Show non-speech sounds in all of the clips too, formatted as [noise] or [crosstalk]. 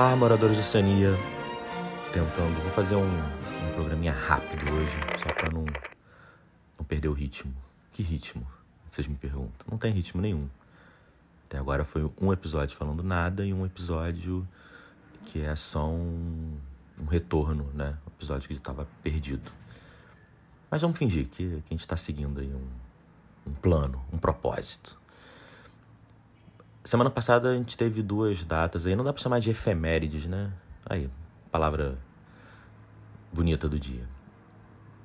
Olá, moradores de Oceania. Tentando, vou fazer um, um programinha rápido hoje, só para não, não perder o ritmo. Que ritmo? Vocês me perguntam. Não tem ritmo nenhum. Até agora foi um episódio falando nada e um episódio que é só um, um retorno, né? Um episódio que estava perdido. Mas vamos fingir que, que a gente está seguindo aí um, um plano, um propósito. Semana passada a gente teve duas datas aí, não dá pra chamar de efemérides, né? Aí, palavra bonita do dia.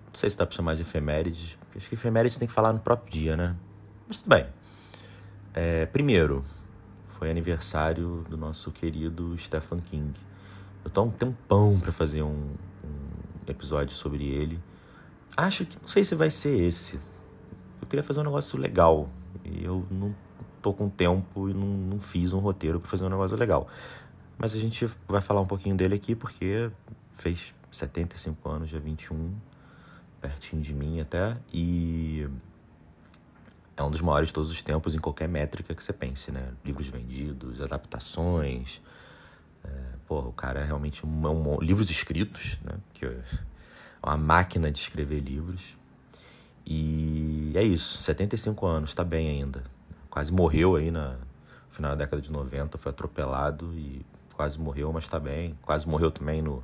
Não sei se dá pra chamar de efemérides, acho que efemérides tem que falar no próprio dia, né? Mas tudo bem. É, primeiro, foi aniversário do nosso querido Stephen King. Eu tô há um tempão pra fazer um, um episódio sobre ele. Acho que, não sei se vai ser esse. Eu queria fazer um negócio legal. E eu não tô com tempo e não, não fiz um roteiro para fazer um negócio legal. Mas a gente vai falar um pouquinho dele aqui porque fez 75 anos, dia 21, pertinho de mim até, e é um dos maiores de todos os tempos em qualquer métrica que você pense, né? Livros vendidos, adaptações. É, porra, o cara é realmente um, um, livros escritos, né? Que é uma máquina de escrever livros. E é isso, 75 anos, tá bem ainda quase morreu aí na no final da década de 90, foi atropelado e quase morreu, mas está bem. Quase morreu também no,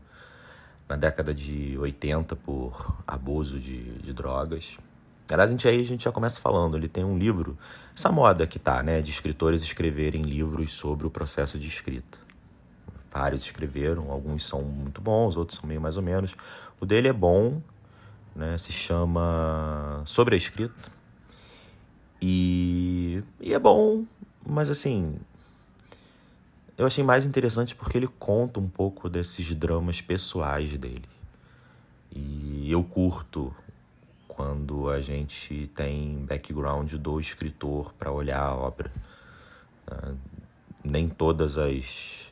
na década de 80 por abuso de, de drogas. Aliás, a gente, aí a gente já começa falando, ele tem um livro, essa moda que tá, né, de escritores escreverem livros sobre o processo de escrita. Vários escreveram, alguns são muito bons, outros são meio mais ou menos. O dele é bom, né, se chama Sobre a Escrita, e, e é bom, mas assim. Eu achei mais interessante porque ele conta um pouco desses dramas pessoais dele. E eu curto quando a gente tem background do escritor para olhar a obra. Uh, nem todas as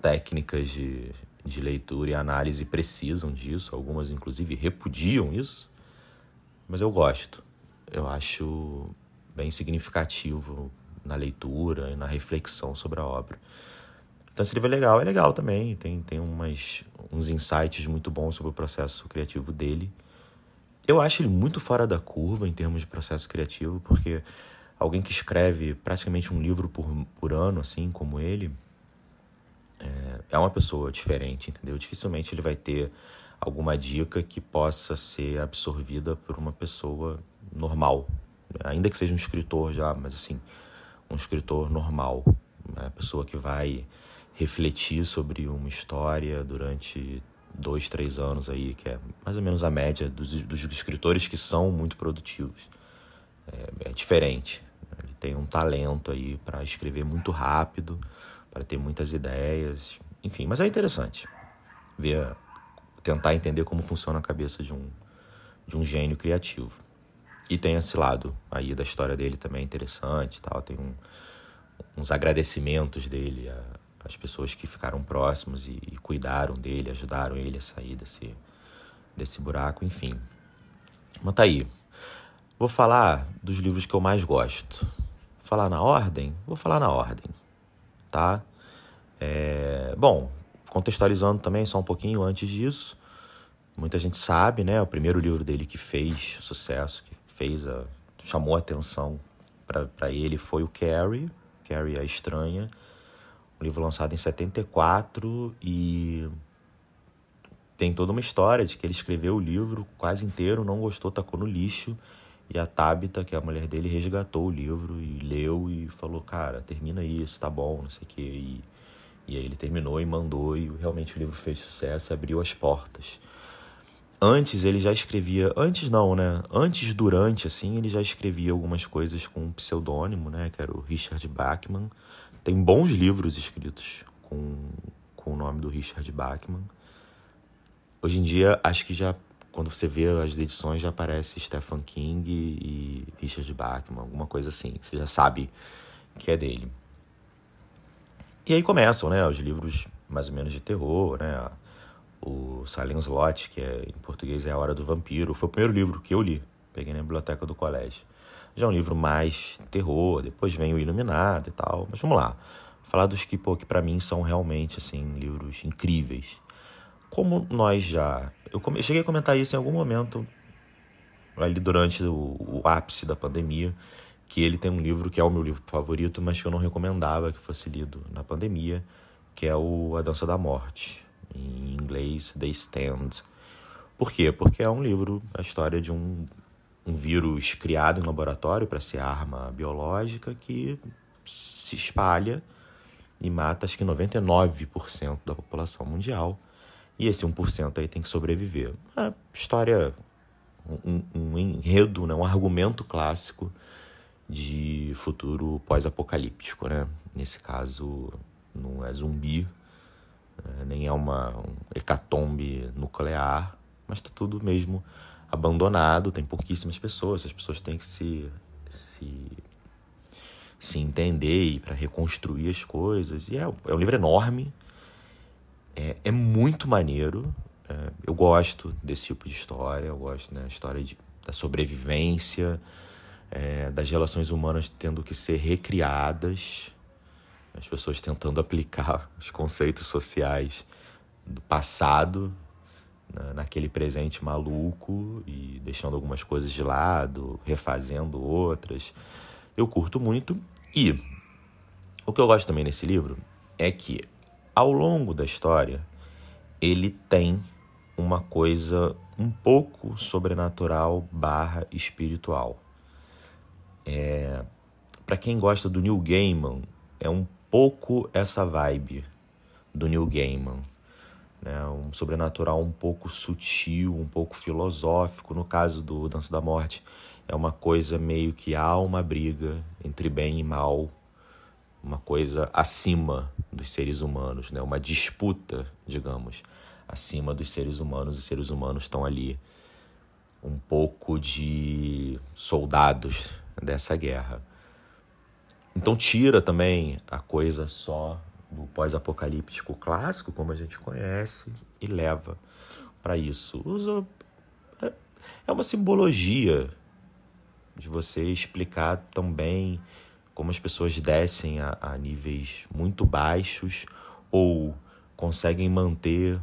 técnicas de, de leitura e análise precisam disso, algumas inclusive repudiam isso, mas eu gosto. Eu acho bem significativo na leitura e na reflexão sobre a obra. Então esse livro é legal, é legal também, tem, tem umas, uns insights muito bons sobre o processo criativo dele. Eu acho ele muito fora da curva em termos de processo criativo, porque alguém que escreve praticamente um livro por, por ano, assim como ele, é, é uma pessoa diferente, entendeu? Dificilmente ele vai ter alguma dica que possa ser absorvida por uma pessoa normal, ainda que seja um escritor já, mas assim, um escritor normal, uma pessoa que vai refletir sobre uma história durante dois, três anos aí, que é mais ou menos a média dos, dos escritores que são muito produtivos. É, é diferente. Né? Ele tem um talento aí para escrever muito rápido, para ter muitas ideias, enfim. Mas é interessante ver, tentar entender como funciona a cabeça de um, de um gênio criativo. E tem esse lado aí da história dele também interessante tal. Tem um, uns agradecimentos dele às pessoas que ficaram próximas e, e, cuidaram dele, ajudaram ele a sair desse, desse buraco, enfim. Mas tá aí. Vou falar dos livros que eu mais gosto. Falar na ordem? Vou falar na ordem, tá? É, bom, contextualizando também só um pouquinho antes disso, muita gente sabe, né? O primeiro livro dele que fez sucesso, que fez a chamou a atenção para ele foi o Carrie, Carrie a Estranha, um livro lançado em 74 e tem toda uma história de que ele escreveu o livro quase inteiro, não gostou, tacou no lixo e a Tabita, que é a mulher dele, resgatou o livro e leu e falou, cara, termina isso, tá bom, não sei o quê. E, e aí ele terminou e mandou e realmente o livro fez sucesso, abriu as portas. Antes ele já escrevia, antes não, né? Antes, durante, assim, ele já escrevia algumas coisas com um pseudônimo, né? Que era o Richard Bachman. Tem bons livros escritos com, com o nome do Richard Bachman. Hoje em dia, acho que já, quando você vê as edições, já aparece Stephen King e Richard Bachman, alguma coisa assim. Você já sabe que é dele. E aí começam, né? Os livros mais ou menos de terror, né? O Silent Slot, que é, em português é A Hora do Vampiro. Foi o primeiro livro que eu li, peguei na biblioteca do colégio. Já é um livro mais terror, depois vem o Iluminado e tal. Mas vamos lá. falar dos que, pô, que para mim são realmente assim livros incríveis. Como nós já, eu cheguei a comentar isso em algum momento ali durante o, o ápice da pandemia, que ele tem um livro que é o meu livro favorito, mas que eu não recomendava que fosse lido na pandemia, que é o A Dança da Morte, em inglês The Stand. Por quê? Porque é um livro, a história de um, um vírus criado em laboratório para ser arma biológica que se espalha e mata acho que 99% da população mundial. E esse 1% aí tem que sobreviver. Uma história, um, um enredo, né? um argumento clássico de futuro pós-apocalíptico, né? Nesse caso, não é zumbi? Nem é uma um hecatombe nuclear, mas está tudo mesmo abandonado, tem pouquíssimas pessoas, as pessoas têm que se, se, se entender para reconstruir as coisas. E é, é um livro enorme, é, é muito maneiro, é, eu gosto desse tipo de história, eu gosto da né, história de, da sobrevivência, é, das relações humanas tendo que ser recriadas, as pessoas tentando aplicar [laughs] os conceitos sociais do passado né, naquele presente maluco e deixando algumas coisas de lado, refazendo outras. Eu curto muito. E o que eu gosto também nesse livro é que, ao longo da história, ele tem uma coisa um pouco sobrenatural barra espiritual. É, para quem gosta do Neil Gaiman, é um pouco essa vibe do Neil Gaiman. Né? Um sobrenatural um pouco sutil, um pouco filosófico. No caso do Dança da Morte, é uma coisa meio que há uma briga entre bem e mal, uma coisa acima dos seres humanos, né? uma disputa, digamos, acima dos seres humanos. Os seres humanos estão ali um pouco de soldados dessa guerra. Então tira também a coisa só do pós-apocalíptico clássico, como a gente conhece, e leva para isso. Usa é, é uma simbologia de você explicar também como as pessoas descem a, a níveis muito baixos ou conseguem manter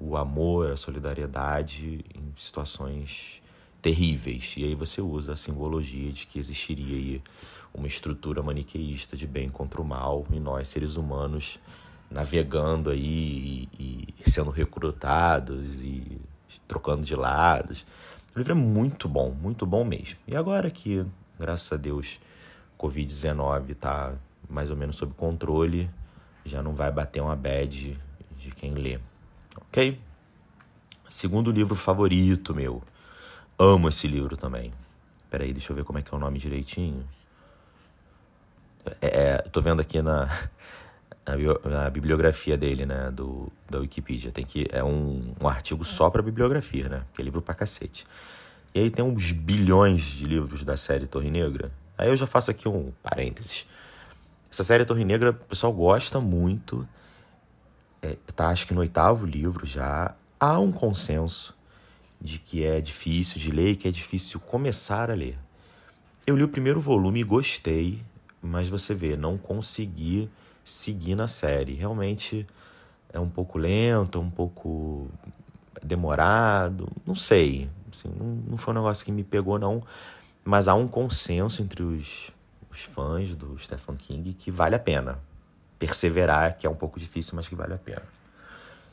o amor, a solidariedade em situações terríveis. E aí você usa a simbologia de que existiria aí uma estrutura maniqueísta de bem contra o mal e nós, seres humanos, navegando aí e, e sendo recrutados e trocando de lados. O livro é muito bom, muito bom mesmo. E agora que, graças a Deus, Covid-19 está mais ou menos sob controle, já não vai bater uma bad de quem lê. Ok? Segundo livro favorito meu Amo esse livro também. Peraí, deixa eu ver como é que é o nome direitinho. É, é tô vendo aqui na, [laughs] na, na, bibliografia dele, né, do, da Wikipedia. Tem que, é um, um artigo só para bibliografia, né, que é livro pra cacete. E aí tem uns bilhões de livros da série Torre Negra. Aí eu já faço aqui um parênteses. Essa série Torre Negra, o pessoal gosta muito. É, tá, acho que no oitavo livro já. Há um consenso de que é difícil de ler e que é difícil começar a ler. Eu li o primeiro volume e gostei, mas você vê, não consegui seguir na série. Realmente é um pouco lento, um pouco demorado, não sei. Assim, não, não foi um negócio que me pegou, não. Mas há um consenso entre os, os fãs do Stephen King que vale a pena perseverar, que é um pouco difícil, mas que vale a pena.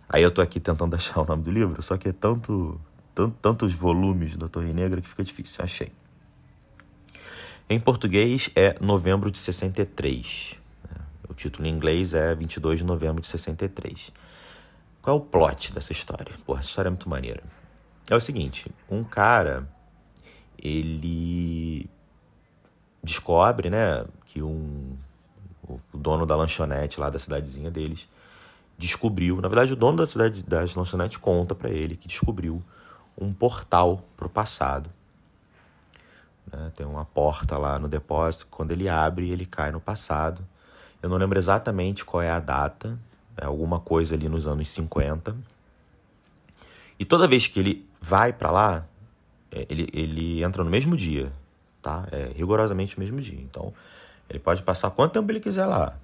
Aí eu tô aqui tentando [laughs] achar o nome do livro, só que é tanto tantos volumes da Torre Negra que fica difícil, achei. Em português é Novembro de 63. Né? O título em inglês é 22 de novembro de 63. Qual é o plot dessa história? Porra, essa história é muito maneira. É o seguinte, um cara, ele descobre, né, que um, o dono da lanchonete lá da cidadezinha deles descobriu, na verdade o dono da cidade das lanchonetes conta para ele que descobriu um portal para o passado. Né? Tem uma porta lá no depósito, quando ele abre, ele cai no passado. Eu não lembro exatamente qual é a data, é alguma coisa ali nos anos 50. E toda vez que ele vai para lá, é, ele, ele entra no mesmo dia, tá? É rigorosamente o mesmo dia. Então, ele pode passar quanto tempo ele quiser lá.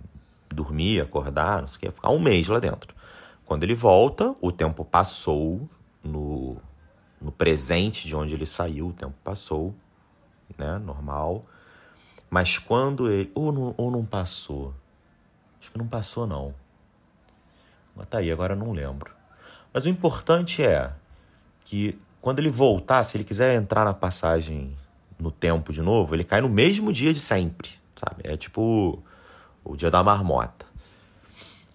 dormir, acordar, não sei o que, ficar um mês lá dentro. Quando ele volta, o tempo passou no, no presente de onde ele saiu, o tempo passou, né? Normal. Mas quando ele. Ou não, ou não passou. Acho que não passou, não. Mas tá aí, agora não lembro. Mas o importante é que quando ele voltar, se ele quiser entrar na passagem no tempo de novo, ele cai no mesmo dia de sempre, sabe? É tipo o dia da marmota.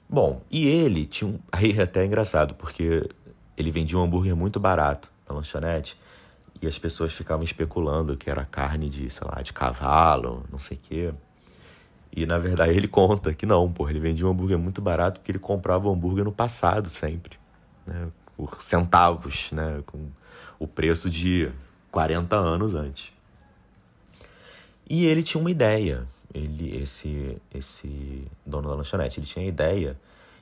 Bom, e ele tinha um. [laughs] Aí é até engraçado, porque ele vendia um hambúrguer muito barato na lanchonete e as pessoas ficavam especulando que era carne de, sei lá, de cavalo, não sei o quê. E na verdade ele conta que não, pô, ele vendia um hambúrguer muito barato porque ele comprava hambúrguer no passado sempre, né? Por centavos, né? Com o preço de 40 anos antes. E ele tinha uma ideia, ele esse esse dono da lanchonete, ele tinha a ideia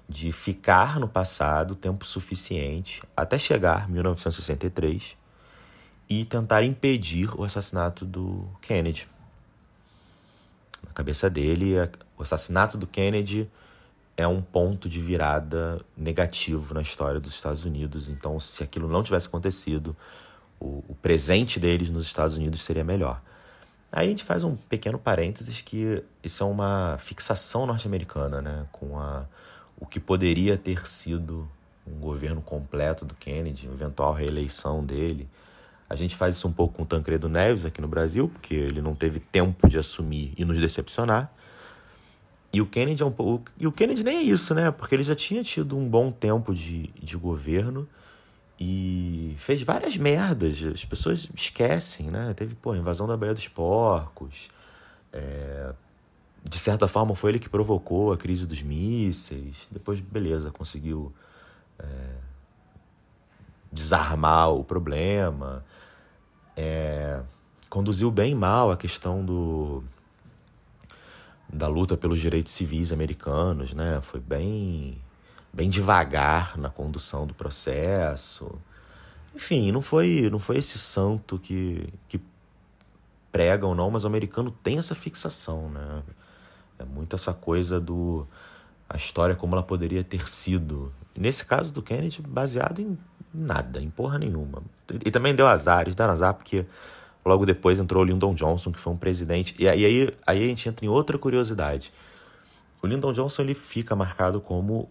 de ficar no passado tempo suficiente até chegar 1963 e tentar impedir o assassinato do Kennedy. Na cabeça dele, o assassinato do Kennedy é um ponto de virada negativo na história dos Estados Unidos. Então, se aquilo não tivesse acontecido, o, o presente deles nos Estados Unidos seria melhor. Aí a gente faz um pequeno parênteses que isso é uma fixação norte-americana, né? Com a, o que poderia ter sido um governo completo do Kennedy, eventual reeleição dele. A gente faz isso um pouco com o Tancredo Neves aqui no Brasil, porque ele não teve tempo de assumir e nos decepcionar. E o Kennedy é um pouco. E o Kennedy nem é isso, né? Porque ele já tinha tido um bom tempo de, de governo e fez várias merdas. As pessoas esquecem, né? Teve, pô, invasão da Baía dos Porcos. É... De certa forma, foi ele que provocou a crise dos mísseis. Depois, beleza, conseguiu é... desarmar o problema conduziu bem mal a questão do da luta pelos direitos civis americanos, né? Foi bem bem devagar na condução do processo. Enfim, não foi não foi esse santo que que pregam não, mas o americano tem essa fixação, né? É muito essa coisa do a história como ela poderia ter sido. Nesse caso do Kennedy, baseado em nada, em porra nenhuma. E também deu azar, deram azar porque logo depois entrou o Lyndon Johnson, que foi um presidente. E aí, aí, a gente entra em outra curiosidade. O Lyndon Johnson ele fica marcado como.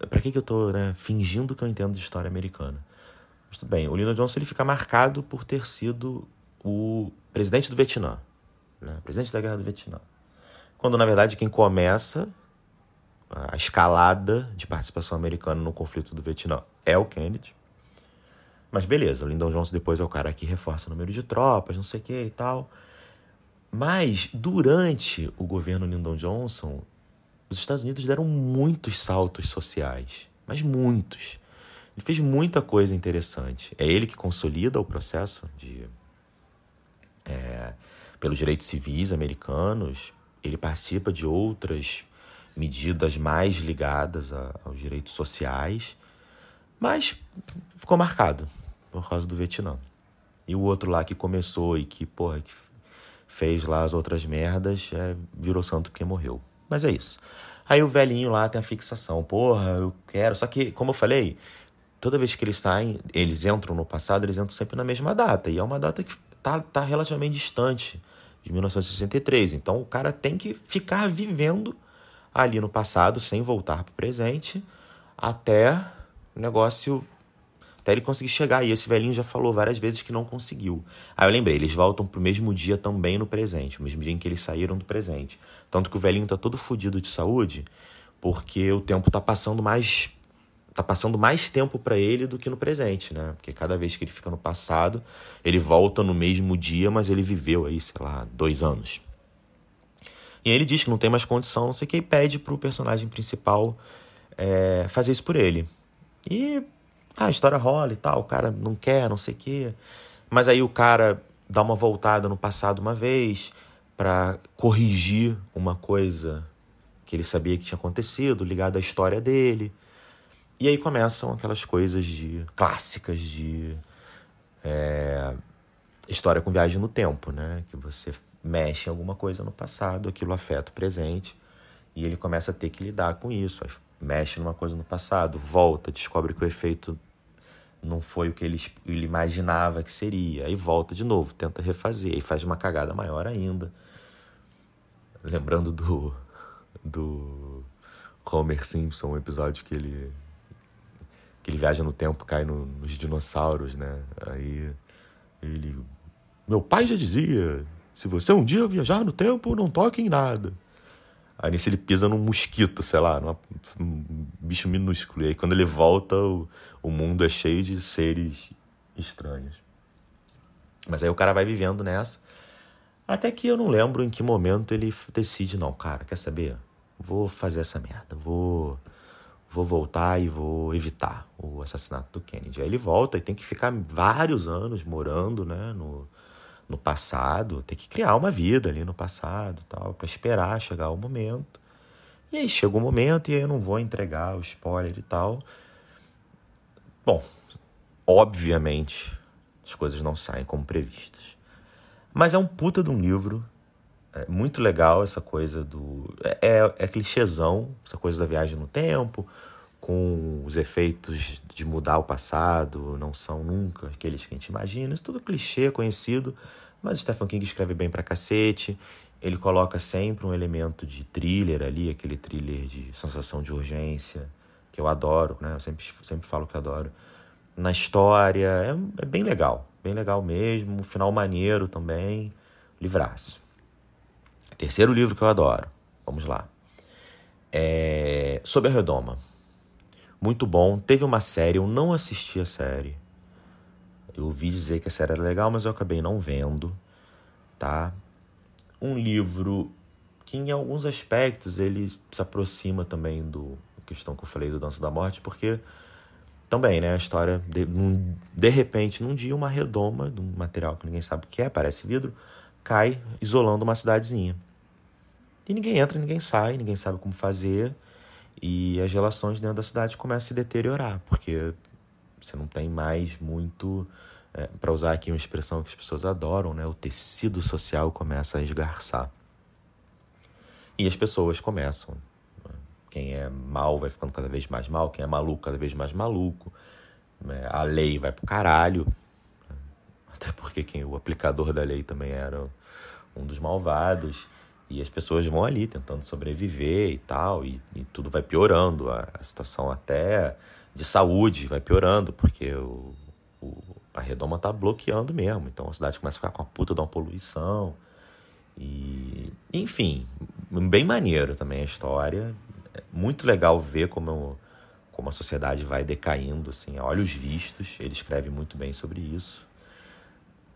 É, Para que, que eu tô né, fingindo que eu entendo de história americana? Mas tudo bem, o Lyndon Johnson ele fica marcado por ter sido o presidente do Vietnã, né, presidente da Guerra do Vietnã. Quando na verdade quem começa a escalada de participação americana no conflito do Vietnã é o Kennedy. Mas beleza, o Lyndon Johnson depois é o cara que reforça o número de tropas, não sei o que e tal. Mas durante o governo Lyndon Johnson, os Estados Unidos deram muitos saltos sociais, mas muitos. Ele fez muita coisa interessante. É ele que consolida o processo de é, pelos direitos civis americanos. Ele participa de outras medidas mais ligadas a, aos direitos sociais, mas ficou marcado por causa do Vietnã. E o outro lá que começou e que, porra, que fez lá as outras merdas, é, virou santo porque morreu. Mas é isso. Aí o velhinho lá tem a fixação, porra, eu quero. Só que, como eu falei, toda vez que eles saem, eles entram no passado, eles entram sempre na mesma data. E é uma data que tá, tá relativamente distante de 1963. Então o cara tem que ficar vivendo ali no passado, sem voltar para o presente, até o negócio. Até ele conseguir chegar. E esse velhinho já falou várias vezes que não conseguiu. Aí eu lembrei, eles voltam pro mesmo dia também no presente, o mesmo dia em que eles saíram do presente. Tanto que o velhinho tá todo fodido de saúde, porque o tempo tá passando mais. Tá passando mais tempo para ele do que no presente, né? Porque cada vez que ele fica no passado, ele volta no mesmo dia, mas ele viveu aí, sei lá, dois anos. E aí ele diz que não tem mais condição, não sei o que, e pede pro personagem principal é, fazer isso por ele. E ah, a história rola e tal, o cara não quer, não sei o que. Mas aí o cara dá uma voltada no passado uma vez para corrigir uma coisa que ele sabia que tinha acontecido, ligada à história dele. E aí começam aquelas coisas de clássicas de é, história com viagem no tempo, né? Que você mexe em alguma coisa no passado, aquilo afeta o presente E ele começa a ter que lidar com isso. Aí mexe numa coisa no passado, volta, descobre que o efeito não foi o que ele, ele imaginava que seria. Aí volta de novo, tenta refazer, aí faz uma cagada maior ainda. Lembrando do, do Homer Simpson, um episódio que ele que ele viaja no tempo, cai no, nos dinossauros, né? Aí ele. Meu pai já dizia: se você um dia viajar no tempo, não toque em nada. Aí nisso ele pisa num mosquito, sei lá, num um bicho minúsculo. E aí quando ele volta, o, o mundo é cheio de seres estranhos. Mas aí o cara vai vivendo nessa. Até que eu não lembro em que momento ele decide, não, cara, quer saber? Vou fazer essa merda, vou vou voltar e vou evitar o assassinato do Kennedy. Aí ele volta e tem que ficar vários anos morando, né, no, no passado, tem que criar uma vida ali no passado, tal, para esperar chegar o momento. E aí chega o momento e aí eu não vou entregar o spoiler e tal. Bom, obviamente as coisas não saem como previstas. Mas é um puta de um livro. É muito legal essa coisa do. É, é, é clichêzão, essa coisa da viagem no tempo, com os efeitos de mudar o passado, não são nunca aqueles que a gente imagina. Isso tudo clichê, conhecido, mas Stephen King escreve bem pra cacete. Ele coloca sempre um elemento de thriller ali, aquele thriller de sensação de urgência, que eu adoro, né? Eu sempre, sempre falo que adoro. Na história, é, é bem legal, bem legal mesmo. Final maneiro também. Livraço. Terceiro livro que eu adoro. Vamos lá. É... Sob a Redoma. Muito bom. Teve uma série, eu não assisti a série. Eu ouvi dizer que a série era legal, mas eu acabei não vendo, tá? Um livro que em alguns aspectos ele se aproxima também do questão que eu falei do Dança da Morte, porque também, né, a história de, de repente, num dia uma redoma de um material que ninguém sabe o que é, parece vidro, cai isolando uma cidadezinha. E ninguém entra, ninguém sai, ninguém sabe como fazer. E as relações dentro da cidade começam a se deteriorar, porque você não tem mais muito, é, para usar aqui uma expressão que as pessoas adoram, né? o tecido social começa a esgarçar. E as pessoas começam. Né? Quem é mal vai ficando cada vez mais mal, quem é maluco cada vez mais maluco. Né? A lei vai pro caralho. Até porque quem, o aplicador da lei também era um dos malvados. E as pessoas vão ali tentando sobreviver e tal, e, e tudo vai piorando. A, a, situação até de saúde vai piorando, porque o, o, a redoma tá bloqueando mesmo. Então a cidade começa a ficar com a puta de uma poluição. E, enfim, bem maneiro também a história. É muito legal ver como, como a sociedade vai decaindo, assim, a olhos vistos. Ele escreve muito bem sobre isso.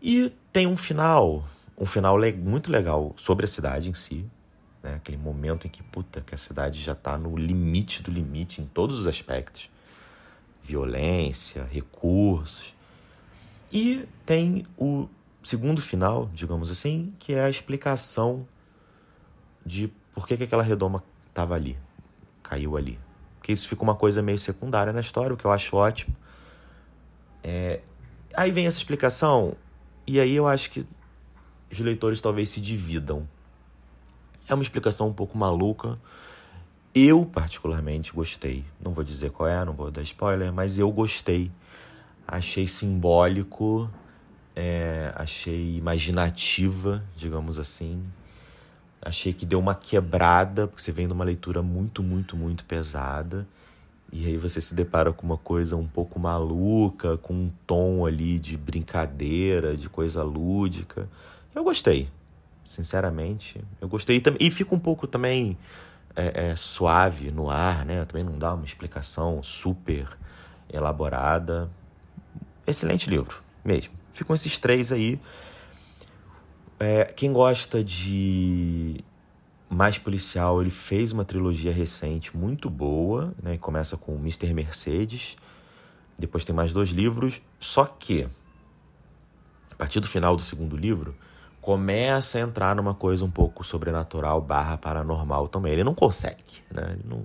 E tem um final um final le muito legal sobre a cidade em si, né? Aquele momento em que, puta, que a cidade já está no limite do limite em todos os aspectos. Violência, recursos. E tem o segundo final, digamos assim, que é a explicação de por que, que aquela redoma estava ali, caiu ali. Porque isso fica uma coisa meio secundária na história, o que eu acho ótimo. É... Aí vem essa explicação, e aí eu acho que os leitores talvez se dividam. É uma explicação um pouco maluca. Eu, particularmente, gostei. Não vou dizer qual é, não vou dar spoiler, mas eu gostei. Achei simbólico, é, achei imaginativa, digamos assim. Achei que deu uma quebrada, porque você vem de uma leitura muito, muito, muito pesada. E aí você se depara com uma coisa um pouco maluca, com um tom ali de brincadeira, de coisa lúdica. Eu gostei, sinceramente. Eu gostei. E, e fica um pouco também é, é, suave no ar, né? Também não dá uma explicação super elaborada. Excelente livro, mesmo. Ficam esses três aí. É, quem gosta de mais policial, ele fez uma trilogia recente muito boa, né? Começa com Mr. Mercedes, depois tem mais dois livros, só que a partir do final do segundo livro, começa a entrar numa coisa um pouco sobrenatural barra paranormal também. Ele não consegue, né? Ele não...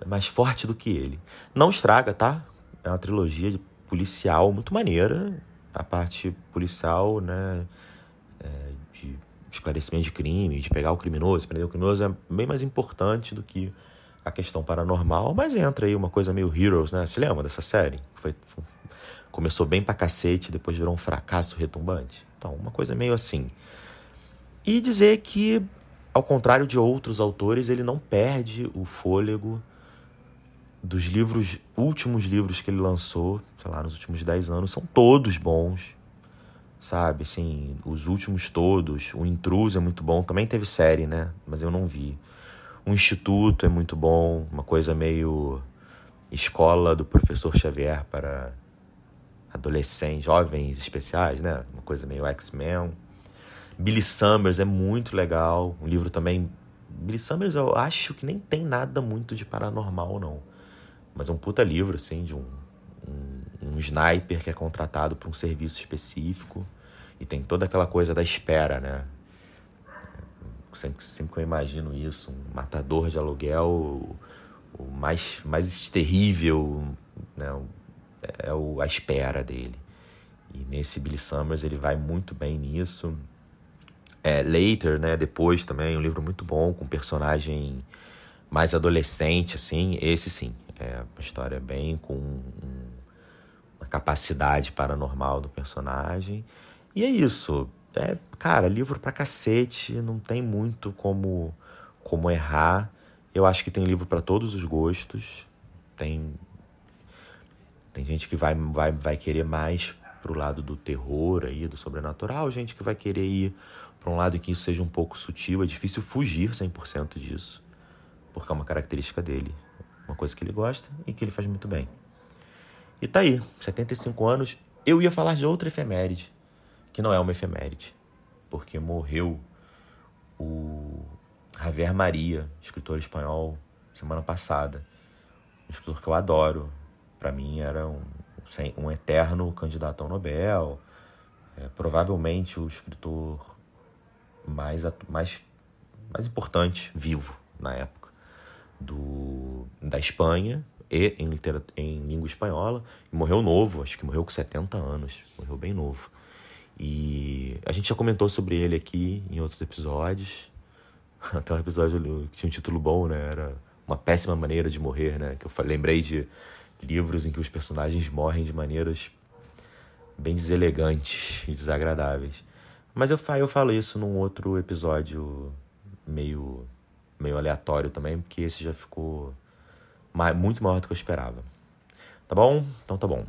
É mais forte do que ele. Não estraga, tá? É uma trilogia policial muito maneira. A parte policial, né? É, de esclarecimento de crime, de pegar o criminoso, prender o criminoso é bem mais importante do que a questão paranormal, mas entra aí uma coisa meio Heroes, né? Você lembra dessa série? Foi, começou bem pra cacete, depois virou um fracasso retumbante. Então, uma coisa meio assim. E dizer que, ao contrário de outros autores, ele não perde o fôlego dos livros, últimos livros que ele lançou, sei lá, nos últimos 10 anos, são todos bons sabe? Assim, os últimos todos. O Intruso é muito bom. Também teve série, né? Mas eu não vi. O Instituto é muito bom. Uma coisa meio escola do professor Xavier para adolescentes, jovens especiais, né? Uma coisa meio X-Men. Billy Summers é muito legal. Um livro também. Billy Summers eu acho que nem tem nada muito de paranormal, não. Mas é um puta livro, assim, de um, um, um sniper que é contratado para um serviço específico. E tem toda aquela coisa da espera, né? Sempre, sempre que eu imagino isso, um matador de aluguel, o, o mais, mais terrível né? É o, a espera dele. E nesse Billy Summers ele vai muito bem nisso. É, Later, né? Depois também, um livro muito bom, com personagem mais adolescente, assim. Esse sim, é uma história bem com um, uma capacidade paranormal do personagem. E é isso. É, cara, livro pra cacete, não tem muito como como errar. Eu acho que tem livro para todos os gostos. Tem tem gente que vai, vai, vai querer mais pro lado do terror aí, do sobrenatural, gente que vai querer ir para um lado em que isso seja um pouco sutil, é difícil fugir 100% disso, porque é uma característica dele, uma coisa que ele gosta e que ele faz muito bem. E tá aí, 75 anos, eu ia falar de outra efeméride, que não é uma efeméride, porque morreu o Javier Maria, escritor espanhol, semana passada. Um escritor que eu adoro. Para mim era um, um eterno candidato ao Nobel. É, provavelmente o escritor mais, mais, mais importante vivo na época do, da Espanha e em, em língua espanhola. E morreu novo, acho que morreu com 70 anos. Morreu bem novo. E a gente já comentou sobre ele aqui em outros episódios. [laughs] Até um episódio que tinha um título bom, né? Era Uma Péssima Maneira de Morrer, né? Que eu lembrei de livros em que os personagens morrem de maneiras bem deselegantes e desagradáveis. Mas eu eu falo isso num outro episódio meio, meio aleatório também, porque esse já ficou muito maior do que eu esperava. Tá bom? Então tá bom.